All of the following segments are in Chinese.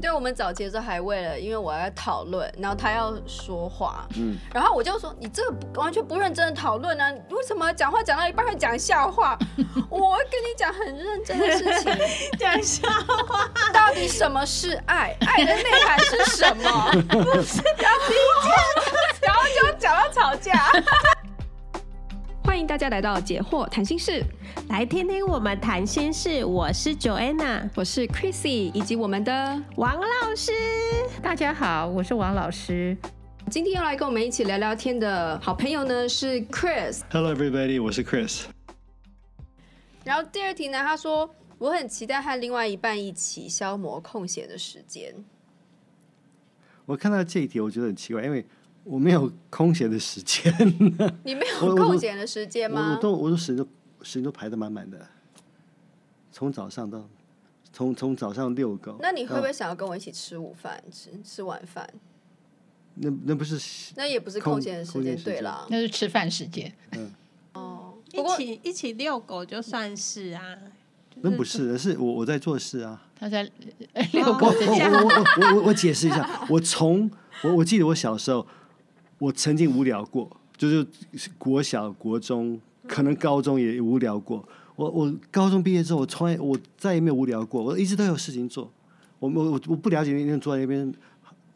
对，我们早期的时候还为了，因为我要讨论，然后他要说话，嗯，然后我就说，你这个完全不认真的讨论啊，为什么讲话讲到一半会讲笑话？我会跟你讲很认真的事情，讲笑话，到底什么是爱？爱的内涵是什么？不是要理解，然后就讲到吵架。欢迎大家来到解惑谈心室，来听听我们谈心事。我是 Joanna，我是 Chrissy，以及我们的王老师。大家好，我是王老师。今天要来跟我们一起聊聊天的好朋友呢是 Chris。Hello everybody，我是 Chris。然后第二题呢，他说我很期待和另外一半一起消磨空闲的时间。我看到这一题，我觉得很奇怪，因为我没有空闲的时间。你没有空闲的时间吗？我，我，我都我都时间都时间都排的满满的，从早上到从从早上遛狗。那你会不会想要跟我一起吃午饭、吃吃晚饭？那那不是那也不是空闲的时间，对啦，那是吃饭时间。嗯，哦，一起一起遛狗就算是啊。那不是，是我我在做事啊。他在遛狗。我我我我我我解释一下，我从我我记得我小时候。我曾经无聊过，就是国小、国中，可能高中也无聊过。我我高中毕业之后，我从来我再也没有无聊过，我一直都有事情做。我我我不了解那天坐在那边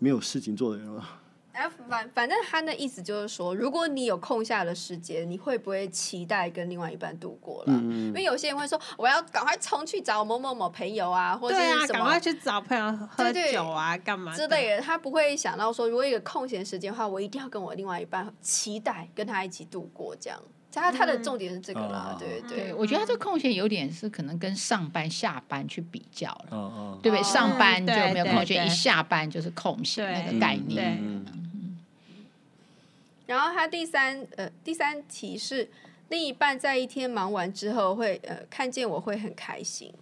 没有事情做的人了。哎，反反正他的意思就是说，如果你有空下的时间，你会不会期待跟另外一半度过了？嗯，因为有些人会说，我要赶快冲去找某某某朋友啊，或者是什么，赶快去找朋友喝酒啊，干嘛之类的。他不会想到说，如果一个空闲时间的话，我一定要跟我另外一半期待跟他一起度过这样。他他的重点是这个啦，对对对。我觉得他这个空闲有点是可能跟上班下班去比较了，哦对不对？上班就没有空闲，一下班就是空闲那个概念。然后他第三呃第三题是另一半在一天忙完之后会呃看见我会很开心。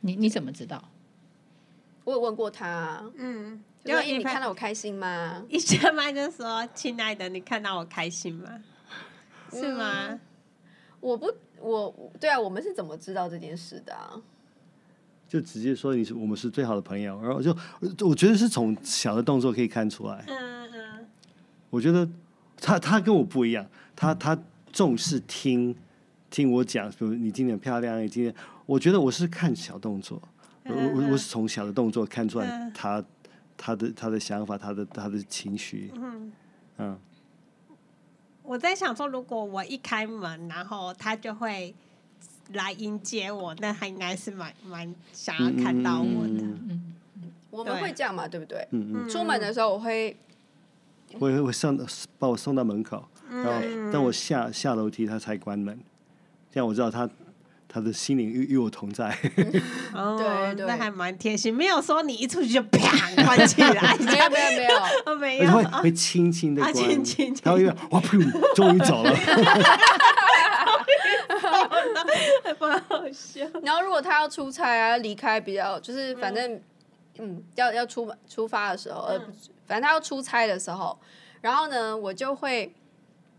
你你怎么知道？我有问过他，嗯，因为你看到我开心吗？一下麦就说：“亲爱的，你看到我开心吗？”是吗？嗯、我不，我对啊，我们是怎么知道这件事的啊？就直接说你是我们是最好的朋友，然后就我觉得是从小的动作可以看出来。嗯嗯。我觉得他他跟我不一样，他他重视听听我讲，比如你今天漂亮，你今天，我觉得我是看小动作，我我我是从小的动作看出来他他的他的想法，他的他的情绪。嗯嗯。我在想说，如果我一开门，然后他就会来迎接我，那他应该是蛮蛮想要看到我的。嗯嗯嗯、我们会这样嘛，对不对？嗯嗯。出门的时候我会，我会会送把我送到门口，然后等我下下楼梯，他才关门，这样我知道他。他的心灵与与我同在，哦，对，那还蛮贴心，没有说你一出去就啪关起来，没有没有没有，没有，会会轻轻的关，轻轻，然后又哇噗，终于走了，蛮好笑。然后如果他要出差啊，离开比较就是反正嗯，要要出出发的时候，呃，反正他要出差的时候，然后呢，我就会。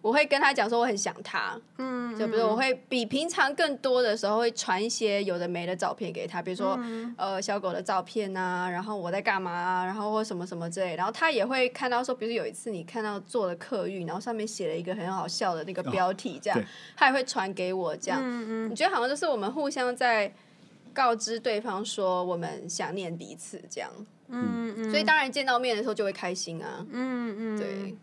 我会跟他讲说我很想他，嗯，就比如我会比平常更多的时候会传一些有的没的照片给他，比如说、嗯、呃小狗的照片啊，然后我在干嘛啊，然后或什么什么之类，然后他也会看到说，比如有一次你看到做了客运，然后上面写了一个很好笑的那个标题，这样、哦、他也会传给我，这样，嗯嗯，你觉得好像就是我们互相在告知对方说我们想念彼此这样，嗯嗯，所以当然见到面的时候就会开心啊，嗯嗯，对。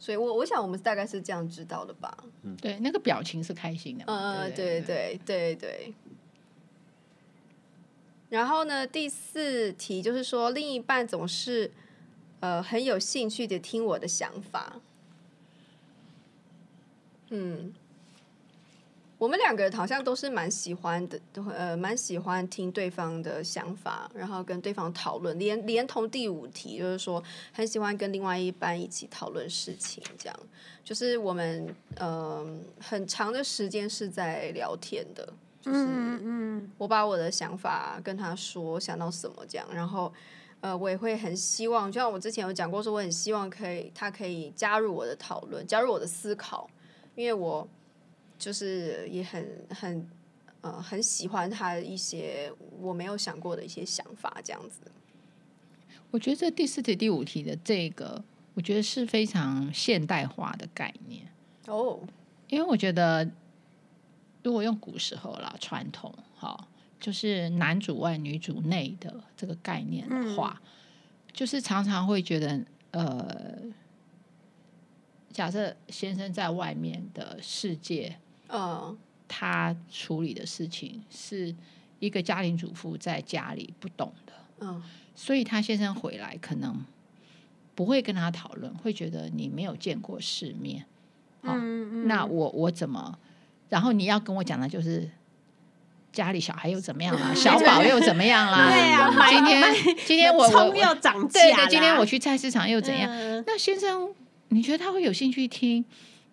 所以我，我我想我们大概是这样知道的吧。嗯，对，那个表情是开心的。嗯，对对对对。然后呢，第四题就是说，另一半总是呃很有兴趣的听我的想法。嗯。我们两个好像都是蛮喜欢的，都呃蛮喜欢听对方的想法，然后跟对方讨论。连连同第五题，就是说很喜欢跟另外一班一起讨论事情，这样就是我们嗯、呃、很长的时间是在聊天的，就是嗯我把我的想法跟他说，想到什么这样，然后呃我也会很希望，就像我之前有讲过，说我很希望可以他可以加入我的讨论，加入我的思考，因为我。就是也很很呃很喜欢他一些我没有想过的一些想法，这样子。我觉得这第四题、第五题的这个，我觉得是非常现代化的概念哦，因为我觉得如果用古时候啦，传统哈，就是男主外女主内的这个概念的话，嗯、就是常常会觉得呃。假设先生在外面的世界，嗯，他处理的事情是一个家庭主妇在家里不懂的，嗯，所以他先生回来可能不会跟他讨论，会觉得你没有见过世面，嗯嗯，那我我怎么？然后你要跟我讲的就是家里小孩又怎么样啦，小宝又怎么样啦？对啊，今天今天我葱又涨价，对对，今天我去菜市场又怎样？那先生。你觉得他会有兴趣听？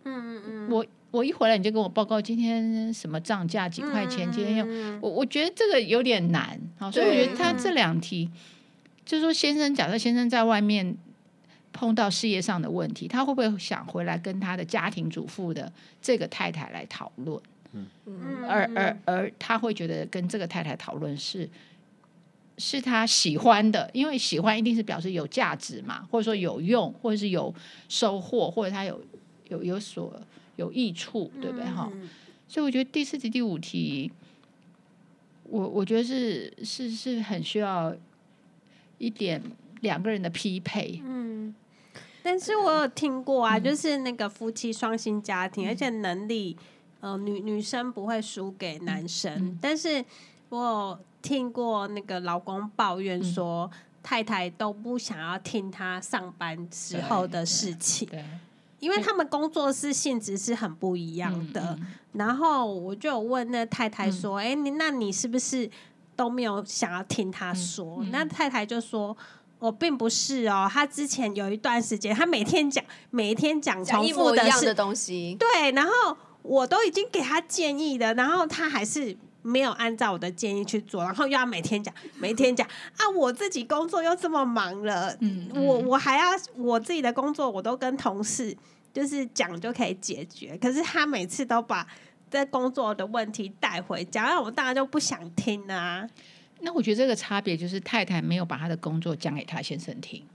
嗯嗯，我我一回来你就跟我报告今天什么涨价几块钱？今天用我我觉得这个有点难，好，所以我觉得他这两题，就是说先生，假设先生在外面碰到事业上的问题，他会不会想回来跟他的家庭主妇的这个太太来讨论？嗯嗯，而而而他会觉得跟这个太太讨论是。是他喜欢的，因为喜欢一定是表示有价值嘛，或者说有用，或者是有收获，或者他有有有所有益处，对不对？哈、嗯，所以我觉得第四题、第五题，我我觉得是是是很需要一点两个人的匹配。嗯，但是我有听过啊，嗯、就是那个夫妻双薪家庭，嗯、而且能力，呃，女女生不会输给男生，嗯、但是我有。听过那个老公抱怨说，嗯、太太都不想要听他上班时候的事情，因为他们工作室性质是很不一样的。然后我就有问那太太说：“哎、嗯，你那你是不是都没有想要听他说？”那太太就说：“我并不是哦，他之前有一段时间，他每天讲，每天讲重复的一样的东西，对，然后我都已经给他建议了，然后他还是。”没有按照我的建议去做，然后又要每天讲，每天讲啊！我自己工作又这么忙了，嗯，嗯我我还要我自己的工作，我都跟同事就是讲就可以解决。可是他每次都把这工作的问题带回家，那我大家就不想听啊。那我觉得这个差别就是太太没有把她的工作讲给他先生听。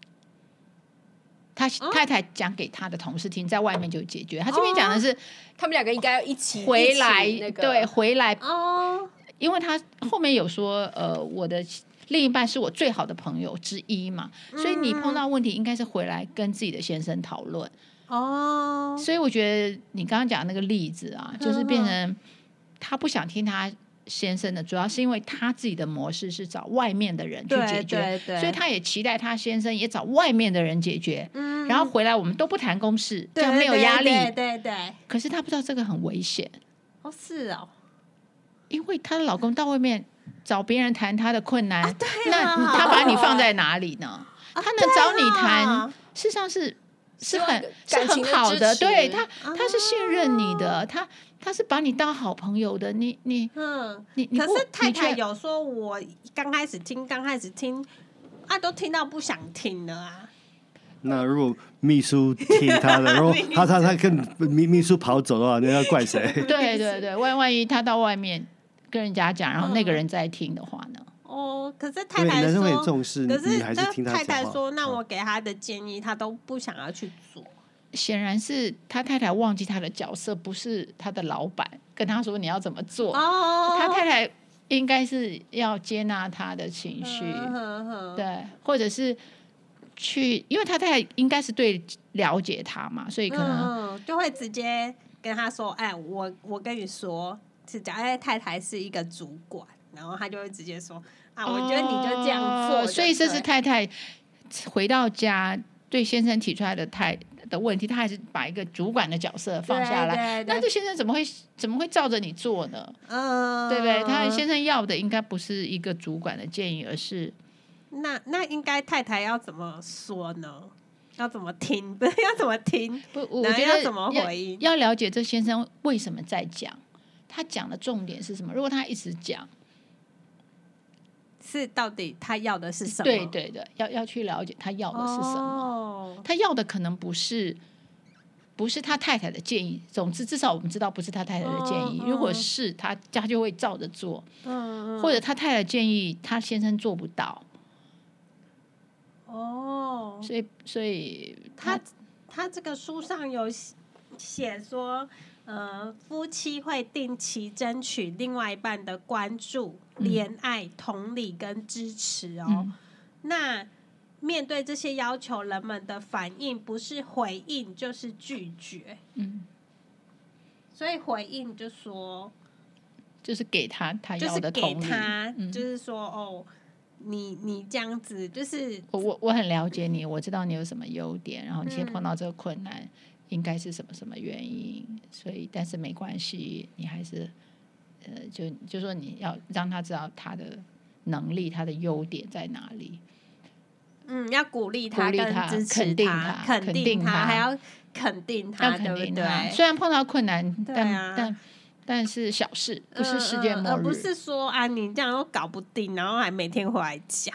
他太太讲给他的同事听，在外面就解决。他这边讲的是，他们两个应该要一起回来，那个、对，回来哦。因为他后面有说，呃，我的另一半是我最好的朋友之一嘛，所以你碰到问题应该是回来跟自己的先生讨论哦。所以我觉得你刚刚讲的那个例子啊，就是变成他不想听他。先生的主要是因为他自己的模式是找外面的人去解决，所以他也期待他先生也找外面的人解决。嗯，然后回来我们都不谈公事，这样没有压力。对对对。可是他不知道这个很危险。哦，是哦。因为她的老公到外面找别人谈他的困难，那他把你放在哪里呢？他能找你谈，事实上是是很是很好的，对他他是信任你的，他。他是把你当好朋友的，你你嗯，你可是太太有说，我刚开始听，刚开始听，啊，都听到不想听了啊。那如果秘书听他的，然后 他他他跟秘秘书跑走的话，那要怪谁？对对对，万万一他到外面跟人家讲，然后那个人在听的话呢？哦，可是太太说，重视，可是你还是听他太太说，那我给他的建议，他都不想要去做。显然是他太太忘记他的角色，不是他的老板跟他说你要怎么做。哦，他太太应该是要接纳他的情绪，对，或者是去，因为他太太应该是对了解他嘛，所以可能、嗯、就会直接跟他说：“哎，我我跟你说，是讲哎，太太是一个主管，然后他就会直接说啊，我觉得你就这样做。哦”所以这是太太回到家对先生提出来的态。的问题，他还是把一个主管的角色放下来。那这先生怎么会怎么会照着你做呢？嗯，对不对？他先生要的应该不是一个主管的建议，而是那那应该太太要怎么说呢？要怎么听？不是要怎么听？不，我觉得要怎么回应？要了解这先生为什么在讲，他讲的重点是什么？如果他一直讲。是到底他要的是什么？对对对，要要去了解他要的是什么。哦、他要的可能不是不是他太太的建议。总之，至少我们知道不是他太太的建议。如果是他，他就会照着做。或者他太太建议，他先生做不到。哦，所以，所以他他这个书上有写说，呃，夫妻会定期争取另外一半的关注、怜爱、同理跟支持哦。那面对这些要求，人们的反应不是回应就是拒绝。嗯，所以回应就说，就是给他他要的同理，就是给他，就是说哦，你你这样子，就是我我我很了解你，我知道你有什么优点，然后你现在碰到这个困难，应该是什么什么原因，所以但是没关系，你还是呃，就就说你要让他知道他的能力，他的优点在哪里。嗯，要鼓励他，跟支持他，肯定他，肯定他，还要肯定他，肯定他。对，虽然碰到困难，但但但是小事，不是世界末日。而不是说啊，你这样都搞不定，然后还每天回来讲。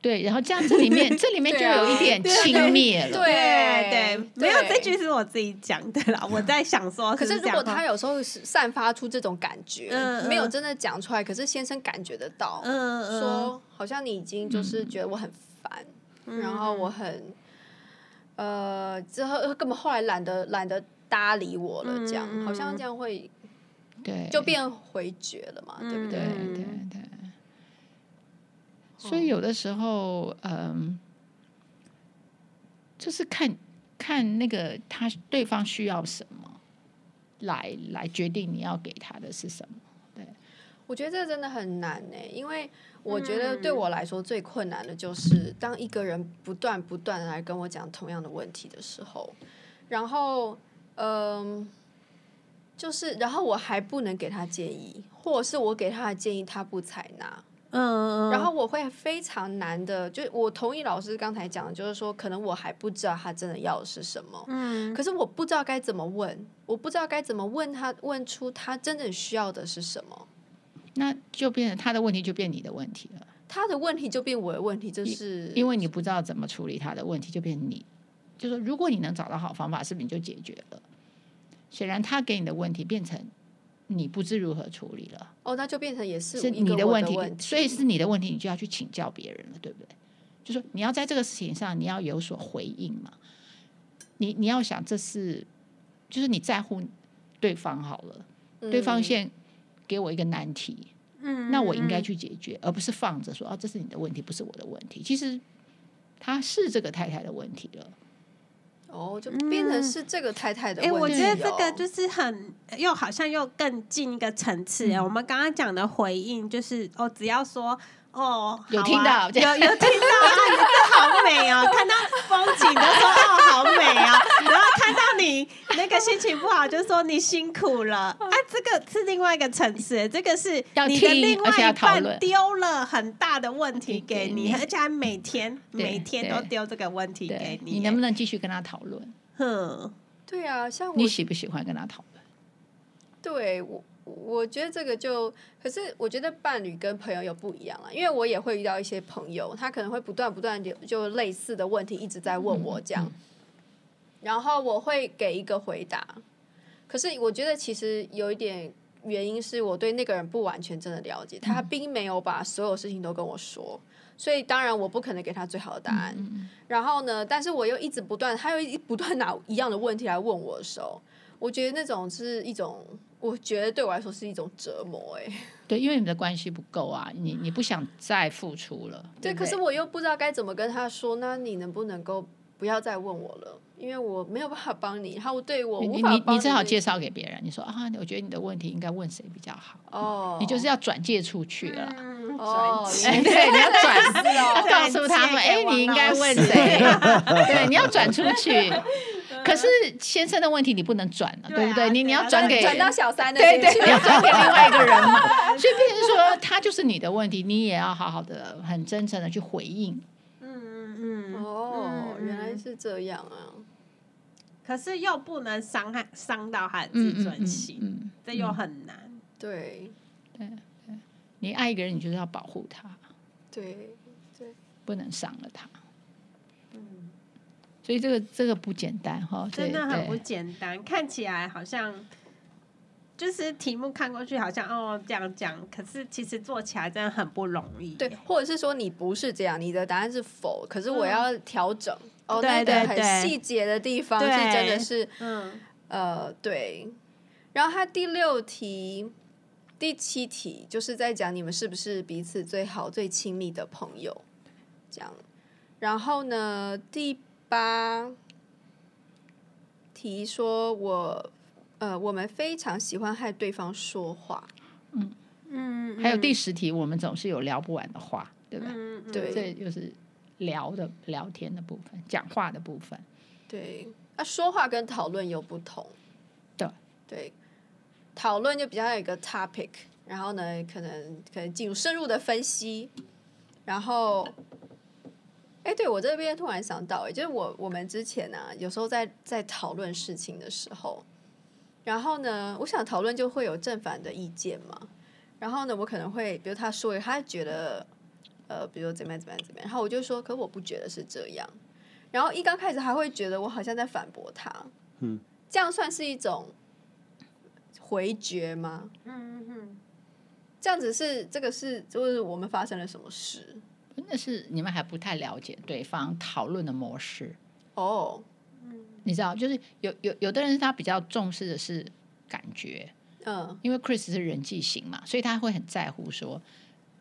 对，然后这样这里面，这里面就有一点轻蔑了。对对，没有这句是我自己讲的啦。我在想说，可是如果他有时候散发出这种感觉，没有真的讲出来，可是先生感觉得到，嗯，说好像你已经就是觉得我很烦。然后我很，呃，之后根本后来懒得懒得搭理我了，这样、嗯、好像这样会，对，就变回绝了嘛，嗯、对不对？对对对。所以有的时候，嗯，就是看看那个他对方需要什么，来来决定你要给他的是什么。对，我觉得这真的很难呢，因为。我觉得对我来说最困难的就是，当一个人不断不断来跟我讲同样的问题的时候，然后，嗯，就是，然后我还不能给他建议，或者是我给他的建议他不采纳，嗯，然后我会非常难的，就我同意老师刚才讲的，就是说，可能我还不知道他真的要的是什么，嗯，可是我不知道该怎么问，我不知道该怎么问他，问出他真正需要的是什么。那就变成他的问题，就变你的问题了。他的问题就变我的问题，就是因为你不知道怎么处理他的问题，就变你。就说如果你能找到好方法，是不是你就解决了？显然他给你的问题变成你不知如何处理了。哦，那就变成也是是你的问题，所以是你的问题，你就要去请教别人了，对不对？就说你要在这个事情上你要有所回应嘛。你你要想这是就是你在乎对方好了，嗯、对方现。给我一个难题，嗯，那我应该去解决，而不是放着说啊，这是你的问题，不是我的问题。其实他是这个太太的问题了，哦，就变成是这个太太的问题。哎、嗯欸，我觉得这个就是很又好像又更进一个层次。嗯、我们刚刚讲的回应就是哦，只要说。哦，有听到，有有听到，啊你这好美哦！看到风景都说哦，好美啊！然后看到你那个心情不好，就说你辛苦了。哎，这个是另外一个层次，这个是你的另外一半丢了很大的问题给你，而且还每天每天都丢这个问题给你。你能不能继续跟他讨论？哼，对啊，像我你喜不喜欢跟他讨论？对我。我觉得这个就，可是我觉得伴侣跟朋友又不一样了，因为我也会遇到一些朋友，他可能会不断不断的就类似的问题一直在问我这样，嗯嗯、然后我会给一个回答，可是我觉得其实有一点原因是我对那个人不完全真的了解，他并没有把所有事情都跟我说，所以当然我不可能给他最好的答案。嗯、然后呢，但是我又一直不断，他又一不断拿一样的问题来问我的时候，我觉得那种是一种。我觉得对我来说是一种折磨，哎，对，因为你们的关系不够啊，你你不想再付出了，对，对，可是我又不知道该怎么跟他说，那你能不能够不要再问我了？因为我没有办法帮你，然后对我无法帮你，你，你只好介绍给别人，你说啊，我觉得你的问题应该问谁比较好？哦，你就是要转介出去了，哦，对，你要转，告诉他们，哎，你应该问谁？对，你要转出去。可是先生的问题你不能转了，对不对？你你要转给转到小三的，对对，你要转给另外一个人嘛。所以变成说他就是你的问题，你也要好好的、很真诚的去回应。嗯嗯嗯。哦，原来是这样啊。可是又不能伤害伤到他的自尊心，嗯，这又很难。对对对，你爱一个人，你就是要保护他。对对，不能伤了他。所以这个这个不简单哈，真的很不简单。看起来好像就是题目看过去好像哦这样讲，可是其实做起来真的很不容易。对，或者是说你不是这样，你的答案是否，可是我要调整。嗯、哦，对对对，那个很细节的地方是真的是，嗯呃对。然后他第六题、第七题就是在讲你们是不是彼此最好、最亲密的朋友，这样。然后呢，第八题说我呃，我们非常喜欢和对方说话。嗯嗯，还有第十题，我们总是有聊不完的话，对吧？嗯，对，这就是聊的聊天的部分，讲话的部分。对，那、啊、说话跟讨论有不同。对对，讨论就比较有一个 topic，然后呢，可能可能进入深入的分析，然后。哎，对我这边突然想到，哎，就是我我们之前呢、啊，有时候在在讨论事情的时候，然后呢，我想讨论就会有正反的意见嘛。然后呢，我可能会，比如他说，他觉得，呃，比如怎么样怎么样怎么样，然后我就说，可我不觉得是这样。然后一刚开始还会觉得我好像在反驳他，嗯，这样算是一种回绝吗？嗯嗯，这样子是这个是就是我们发生了什么事？那是你们还不太了解对方讨论的模式哦，你知道，就是有有有的人他比较重视的是感觉，嗯，因为 Chris 是人际型嘛，所以他会很在乎说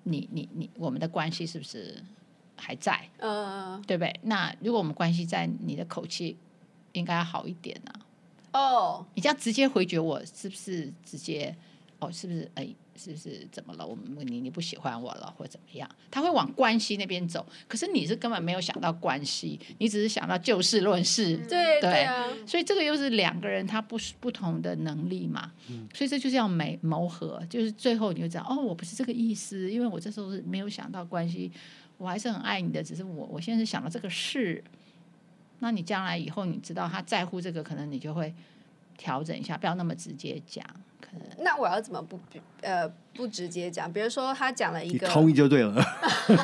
你你你我们的关系是不是还在，嗯，对不对？那如果我们关系在，你的口气应该要好一点呢、啊。哦，你这样直接回绝我，是不是直接？哦，是不是？哎。是不是怎么了？我们你你不喜欢我了，或者怎么样？他会往关系那边走，可是你是根本没有想到关系，你只是想到就事论事，嗯、对对啊。所以这个又是两个人他不是不同的能力嘛，嗯、所以这就是要美谋合，就是最后你就知道哦，我不是这个意思，因为我这时候是没有想到关系，我还是很爱你的，只是我我现在是想到这个事。那你将来以后你知道他在乎这个，可能你就会调整一下，不要那么直接讲。那我要怎么不呃不直接讲？比如说他讲了一个，你同意就对了。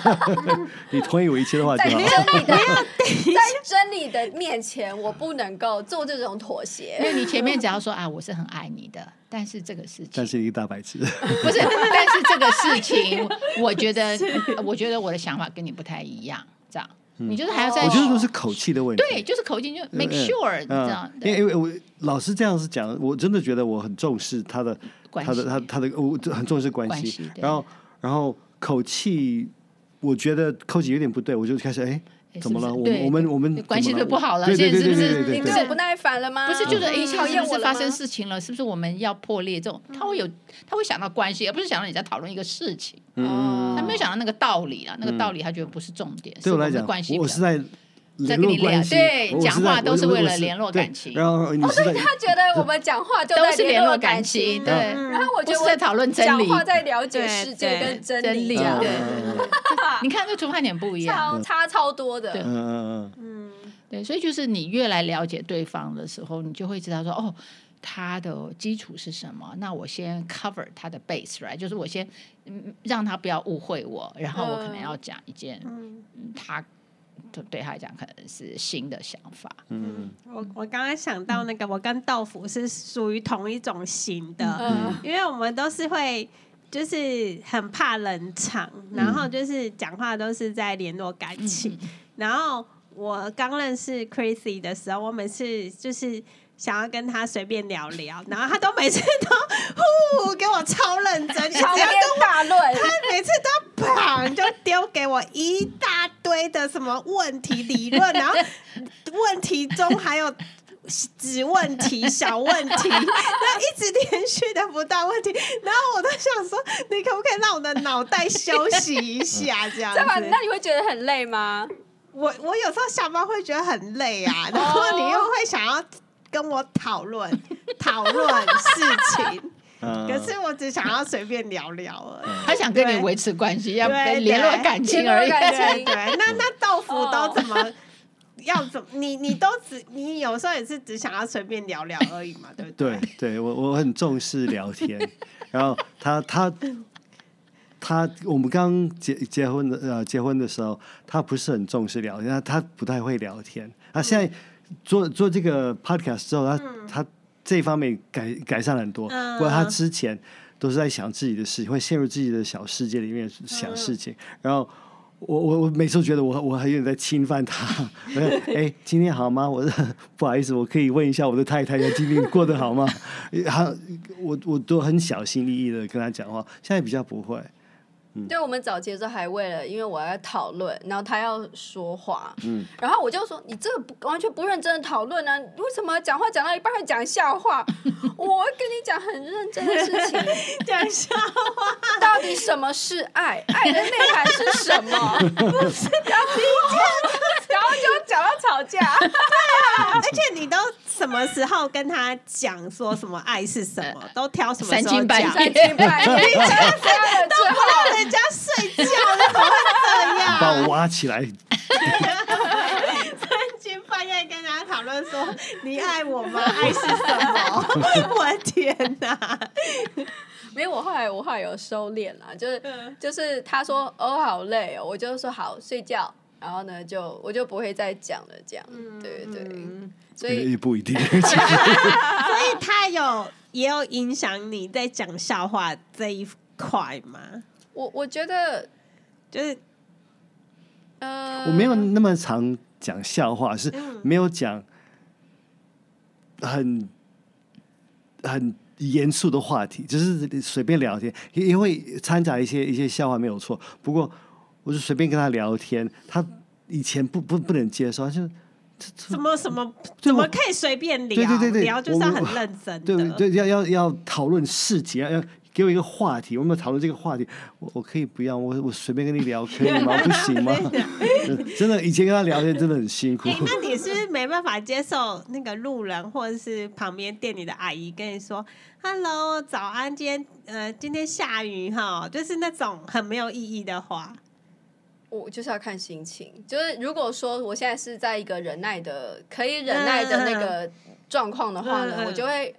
你同意我一切的话就好，在真理的 在真理的面前，我不能够做这种妥协。因为你前面只要说啊，我是很爱你的，但是这个事情，但是一个大白痴，不是，但是这个事情，我觉得，我觉得我的想法跟你不太一样，这样。你就是还要再，我觉得都是口气的问题。对，就是口气，就 make sure 你知道。因为因为我老师这样子讲，我真的觉得我很重视他的，他的他他的，我很重视关系。然后然后口气，我觉得口气有点不对，我就开始哎，怎么了？我我们我们关系就不好了，对对对对对对，你对我不耐烦了吗？不是，就是哎，讨厌我发生事情了，是不是我们要破裂？这种他会有，他会想到关系，而不是想到你在讨论一个事情。嗯，他没有想到那个道理啊，那个道理他觉得不是重点。对我来讲，我是在联络关系，对，讲话都是为了联络感情。然后你是，他觉得我们讲话都是联络感情，对。然后我觉得在讨论真理，讲话在了解世界跟真理。对，你看这出发点不一样，差超多的。嗯嗯嗯，对，所以就是你越来了解对方的时候，你就会知道说哦。他的基础是什么？那我先 cover 他的 base，right？就是我先让他不要误会我，然后我可能要讲一件，嗯，他对对他来讲可能是新的想法。嗯，我我刚刚想到那个，我跟豆腐是属于同一种型的，嗯，因为我们都是会就是很怕冷场，然后就是讲话都是在联络感情。嗯，然后我刚认识 Chrissy 的时候，我每次就是。想要跟他随便聊聊，然后他都每次都呼给我超认真，长篇大论。他每次都砰就丢给我一大堆的什么问题理论，然后问题中还有子问题、小问题，然后一直连续的不断问题，然后我都想说，你可不可以让我的脑袋休息一下？这样子，那你会觉得很累吗？我我有时候下班会觉得很累啊，然后你又会想要。跟我讨论 讨论事情，可是我只想要随便聊聊而已。他想跟你维持关系，要联络感情而已。对，那那豆腐都怎么 要怎么？你你都只你有时候也是只想要随便聊聊而已嘛，对不对？对，对我我很重视聊天，然后他他他我们刚结结婚的呃结婚的时候，他不是很重视聊天，他他不太会聊天。他现在做做这个 podcast 之后，他、嗯、他这方面改改善了很多。不过他之前都是在想自己的事情，会陷入自己的小世界里面想事情，然后。我我我每次都觉得我我还有点在侵犯他。哎，今天好吗？我不好意思，我可以问一下我的太太，今天过得好吗？他我我都很小心翼翼的跟他讲话，现在比较不会。嗯、对，我们早期的时候还为了，因为我要讨论，然后他要说话，嗯，然后我就说，你这个不完全不认真的讨论呢，为什么讲话讲到一半还讲笑话？我跟你讲很认真的事情，讲笑话，到底什么是爱？爱的内涵是什么？不是，然后然后就讲到吵架，对啊，而且你都什么时候跟他讲说什么爱是什么？都挑什么时候讲？三更半夜，你讲了之后。人家睡觉，你怎么会这样？把我挖起来。三更半夜跟人家讨论说：“你爱我吗？爱是什么？”我的天哪！没有，我后来我后来有收敛了，就是就是他说：“哦，好累哦。”我就说：“好，睡觉。”然后呢，就我就不会再讲了。这样，对对对，所以也不一定。所以 他有也有影响你在讲笑话这一块吗？我我觉得就是，呃，我没有那么常讲笑话，是没有讲很很严肃的话题，就是随便聊天，也会掺杂一些一些笑话，没有错。不过我就随便跟他聊天，他以前不不不能接受，他就怎么什么怎么可以随便聊？对对对对，聊就是要很认真，对对，要要要讨论事情，要。给我一个话题，我们讨论这个话题。我我可以不要，我我随便跟你聊，可以吗？不行吗？真的，以前跟他聊天真的很辛苦。欸、那你是不是没办法接受那个路人或者是旁边店里的阿姨跟你说 “hello，早安”，今天呃今天下雨哈，就是那种很没有意义的话。我就是要看心情，就是如果说我现在是在一个忍耐的可以忍耐的那个状况的话呢，嗯、我就会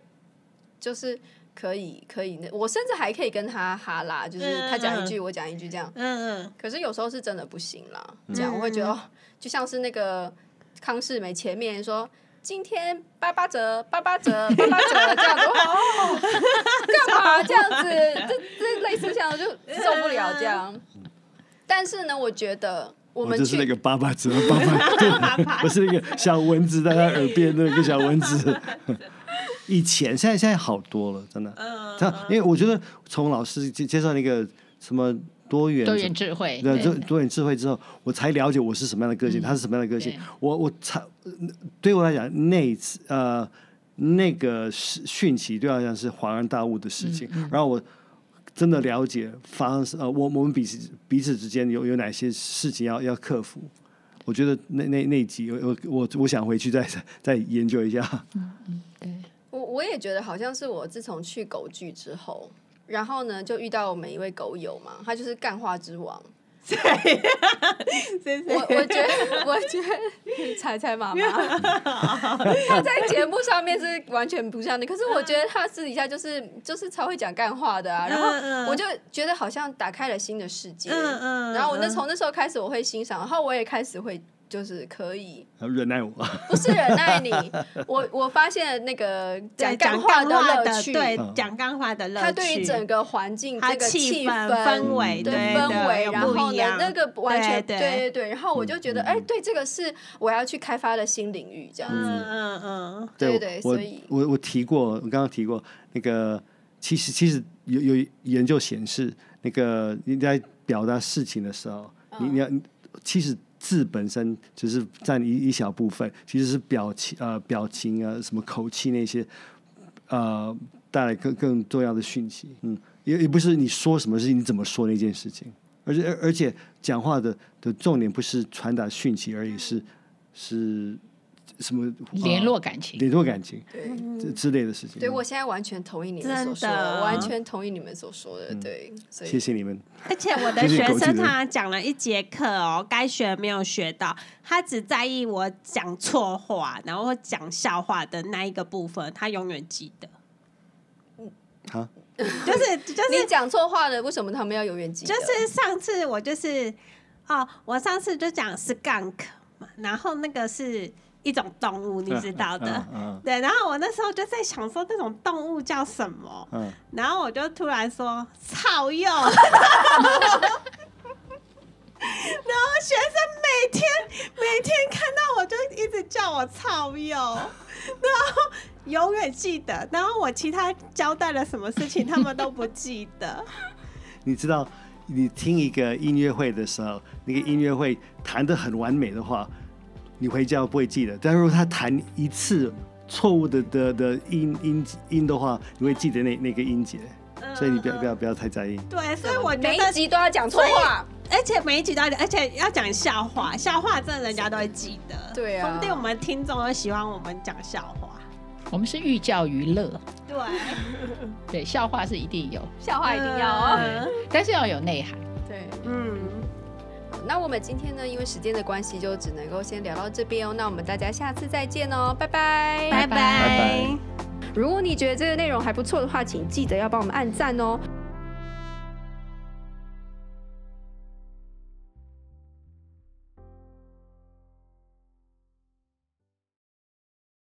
就是。可以，可以，那我甚至还可以跟他哈拉，就是他讲一句，嗯、我讲一句这样。嗯嗯。可是有时候是真的不行了，这样我会觉得，哦，就像是那个康世美前面说今天八八折，八八折，八八折这样子，哦，干嘛这样子？这这类似这样就受不了这样。但是呢，我觉得我们就是那个八八折，八八折，不是那个小蚊子在他耳边那个小蚊子。以前，现在现在好多了，真的。嗯。这样，因为我觉得从老师介介绍那个什么多元多元智慧，对多多元智慧之后，我才了解我是什么样的个性，他是什么样的个性。我我才对我来讲，那次呃那个是讯息对我来讲是恍然大悟的事情。然后我真的了解发生呃我我们彼此彼此之间有有哪些事情要要克服。我觉得那那那集我我我想回去再 再研究一下。嗯嗯，对。我我也觉得好像是我自从去狗聚之后，然后呢就遇到我们一位狗友嘛，他就是干话之王。对，我我觉得我觉得彩彩妈妈，她在节目上面是完全不像你，可是我觉得她私底下就是就是超会讲干话的啊。然后我就觉得好像打开了新的世界。嗯然后我那从那时候开始我会欣赏，然后我也开始会。就是可以忍耐我，不是忍耐你。我我发现那个讲干话的乐趣，对，讲干话的乐趣。他对于整个环境这个气氛氛围，对氛围，然后呢，那个完全对对对。然后我就觉得，哎，对，这个是我要去开发的新领域，这样子。嗯嗯，对对。所以，我我提过，我刚刚提过那个，其实其实有有研究显示，那个你在表达事情的时候，你你要其实。字本身只是占一一小部分，其实是表情呃表情啊什么口气那些，呃带来更更重要的讯息，嗯，也也不是你说什么事情你怎么说那件事情，而且而且讲话的的重点不是传达讯息而已，是是。什么联络感情？联络感情，对，这之类的事情。对，我现在完全同意你们所说的，完全同意你们所说的。对，谢谢你们。而且我的学生他讲了一节课哦，该学没有学到，他只在意我讲错话，然后讲笑话的那一个部分，他永远记得。好，就是就是你讲错话了，为什么他们要永远记得？就是上次我就是哦，我上次就讲 skunk 嘛，然后那个是一种动物，你知道的，对。然后我那时候就在想说，这种动物叫什么？嗯、然后我就突然说草鼬。然后学生每天每天看到我就一直叫我草鼬，然后永远记得。然后我其他交代了什么事情，他们都不记得。你知道，你听一个音乐会的时候，那个音乐会弹得很完美的话，你回家不会记得。但是如果他弹一次错误的的的音音音的话，你会记得那那个音节。所以你不要不要不要太在意。对，所以我觉得每一集都要讲错话，而且每一集都要，而且要讲笑话，笑话真的人家都会记得。对啊，说不定我们听众都喜欢我们讲笑话。我们是寓教于乐。对，对，笑话是一定有，笑话一定要哦，但是要有内涵。对，嗯。那我们今天呢，因为时间的关系，就只能够先聊到这边哦。那我们大家下次再见哦，拜拜，拜拜。拜拜。如果你觉得这个内容还不错的话，请记得要帮我们按赞哦。